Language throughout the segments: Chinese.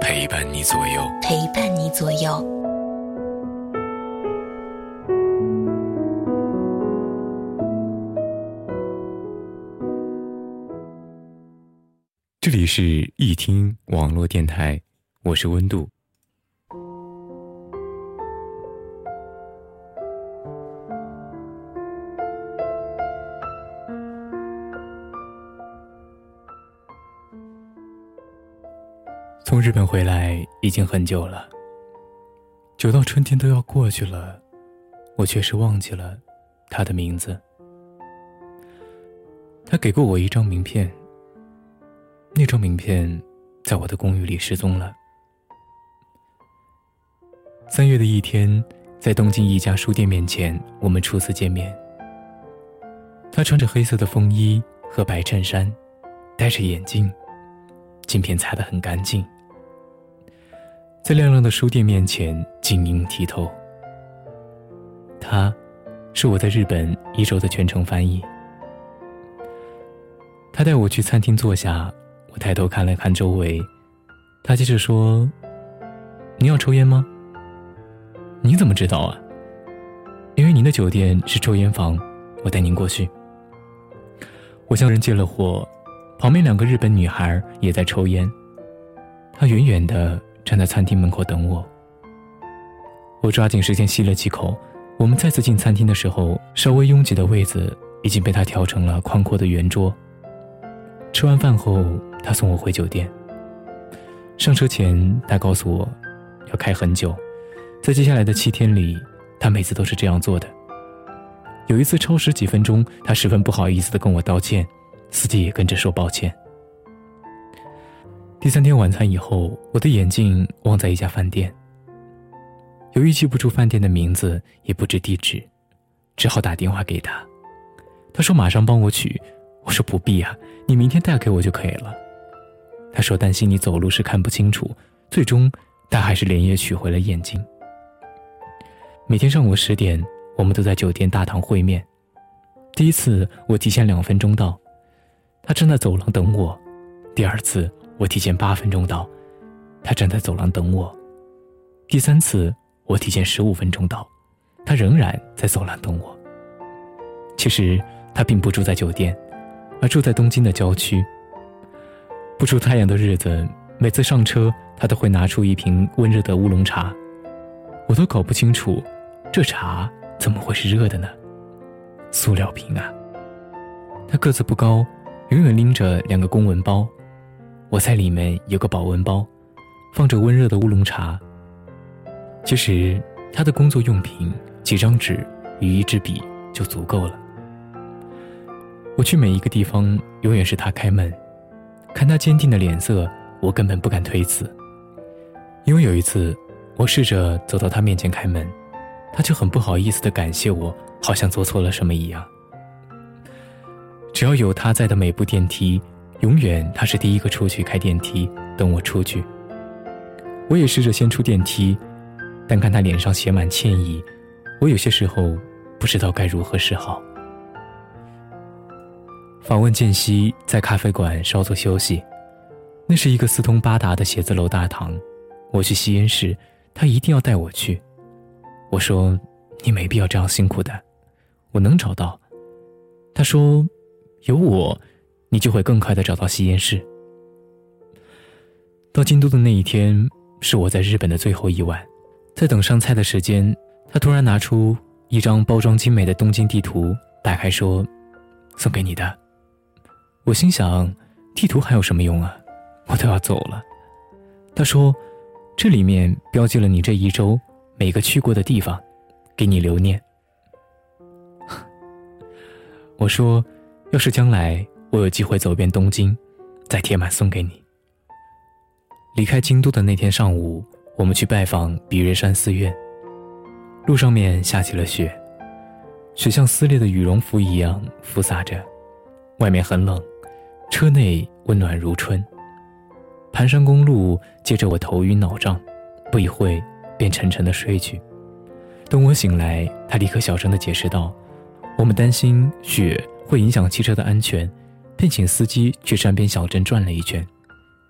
陪伴你左右，陪伴你左右。这里是一听网络电台，我是温度。从日本回来已经很久了，久到春天都要过去了，我确实忘记了他的名字。他给过我一张名片，那张名片在我的公寓里失踪了。三月的一天，在东京一家书店面前，我们初次见面。他穿着黑色的风衣和白衬衫，戴着眼镜，镜片擦得很干净。在亮亮的书店面前晶莹剔透。他，是我在日本一周的全程翻译。他带我去餐厅坐下，我抬头看了看周围，他接着说：“你要抽烟吗？你怎么知道啊？因为您的酒店是抽烟房，我带您过去。”我向人借了火，旁边两个日本女孩也在抽烟。他远远的。站在餐厅门口等我，我抓紧时间吸了几口。我们再次进餐厅的时候，稍微拥挤的位子已经被他调成了宽阔的圆桌。吃完饭后，他送我回酒店。上车前，他告诉我，要开很久，在接下来的七天里，他每次都是这样做的。有一次超时几分钟，他十分不好意思的跟我道歉，司机也跟着说抱歉。第三天晚餐以后，我的眼镜忘在一家饭店。由于记不住饭店的名字，也不知地址，只好打电话给他。他说马上帮我取，我说不必啊，你明天带给我就可以了。他说担心你走路时看不清楚，最终他还是连夜取回了眼镜。每天上午十点，我们都在酒店大堂会面。第一次我提前两分钟到，他正在走廊等我。第二次。我提前八分钟到，他站在走廊等我。第三次，我提前十五分钟到，他仍然在走廊等我。其实他并不住在酒店，而住在东京的郊区。不出太阳的日子，每次上车，他都会拿出一瓶温热的乌龙茶。我都搞不清楚，这茶怎么会是热的呢？塑料瓶啊！他个子不高，永远拎着两个公文包。我在里面有个保温包，放着温热的乌龙茶。其实他的工作用品几张纸与一支笔就足够了。我去每一个地方，永远是他开门。看他坚定的脸色，我根本不敢推辞。因为有一次，我试着走到他面前开门，他就很不好意思的感谢我，好像做错了什么一样。只要有他在的每部电梯。永远，他是第一个出去开电梯，等我出去。我也试着先出电梯，但看他脸上写满歉意，我有些时候不知道该如何是好。访问间隙，在咖啡馆稍作休息，那是一个四通八达的写字楼大堂。我去吸烟室，他一定要带我去。我说：“你没必要这样辛苦的，我能找到。”他说：“有我。”你就会更快的找到吸烟室。到京都的那一天是我在日本的最后一晚，在等上菜的时间，他突然拿出一张包装精美的东京地图，打开说：“送给你的。”我心想，地图还有什么用啊？我都要走了。他说：“这里面标记了你这一周每个去过的地方，给你留念。”我说：“要是将来……”我有机会走遍东京，再贴满送给你。离开京都的那天上午，我们去拜访比瑞山寺院。路上面下起了雪，雪像撕裂的羽绒服一样拂洒着，外面很冷，车内温暖如春。盘山公路接着我头晕脑胀，不一会便沉沉的睡去。等我醒来，他立刻小声的解释道：“我们担心雪会影响汽车的安全，便请司机去山边小镇转了一圈。”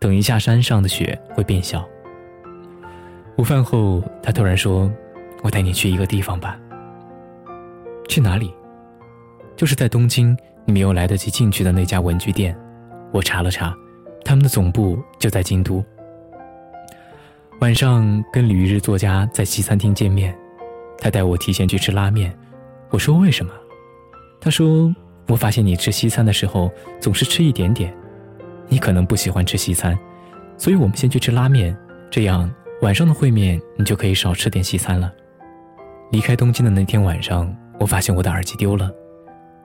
等一下，山上的雪会变小。午饭后，他突然说：“我带你去一个地方吧。”去哪里？就是在东京，你没有来得及进去的那家文具店。我查了查，他们的总部就在京都。晚上跟旅日作家在西餐厅见面，他带我提前去吃拉面。我说：“为什么？”他说：“我发现你吃西餐的时候总是吃一点点。”你可能不喜欢吃西餐，所以我们先去吃拉面，这样晚上的会面你就可以少吃点西餐了。离开东京的那天晚上，我发现我的耳机丢了。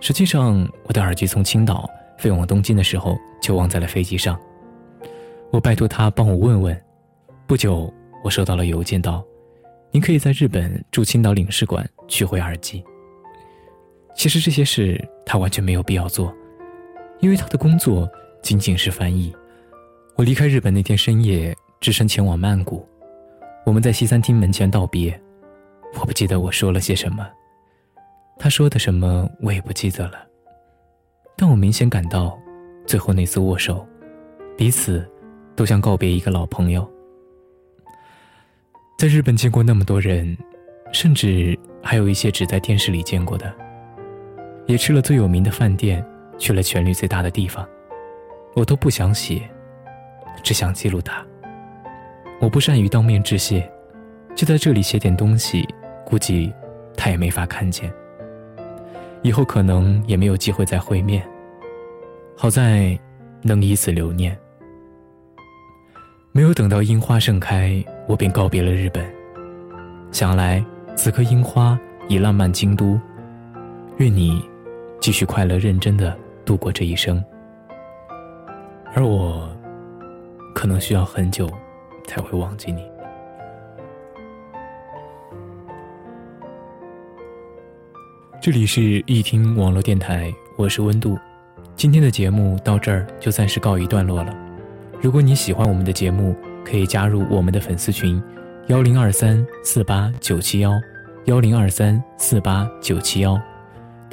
实际上，我的耳机从青岛飞往东京的时候就忘在了飞机上。我拜托他帮我问问。不久，我收到了邮件，道：“您可以在日本驻青岛领事馆取回耳机。”其实这些事他完全没有必要做，因为他的工作。仅仅是翻译。我离开日本那天深夜，只身前往曼谷。我们在西餐厅门前道别。我不记得我说了些什么，他说的什么我也不记得了。但我明显感到，最后那次握手，彼此都像告别一个老朋友。在日本见过那么多人，甚至还有一些只在电视里见过的，也吃了最有名的饭店，去了权力最大的地方。我都不想写，只想记录它。我不善于当面致谢，就在这里写点东西，估计他也没法看见。以后可能也没有机会再会面。好在能以此留念。没有等到樱花盛开，我便告别了日本。想来此刻樱花已烂漫京都。愿你继续快乐认真的度过这一生。而我，可能需要很久，才会忘记你。这里是易听网络电台，我是温度。今天的节目到这儿就暂时告一段落了。如果你喜欢我们的节目，可以加入我们的粉丝群：幺零二三四八九七幺，幺零二三四八九七幺。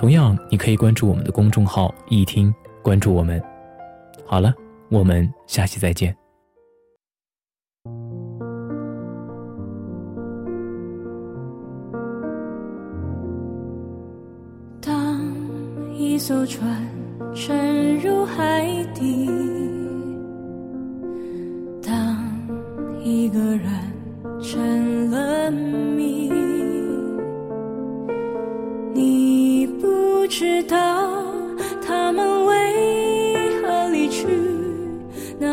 同样，你可以关注我们的公众号“一听”，关注我们。好了。我们下期再见。当一艘船沉入海底，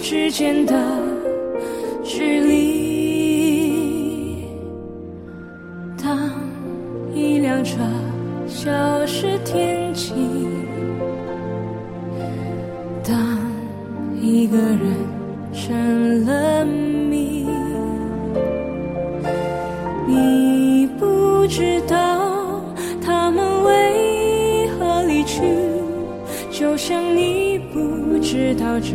之间的。距离。当一辆车消失天际，当一个人成了谜，你不知道他们为何离去，就像你不知道这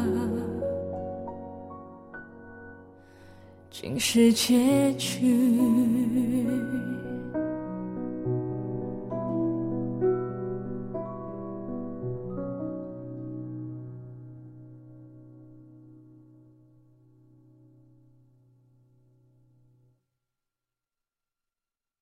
竟是结局。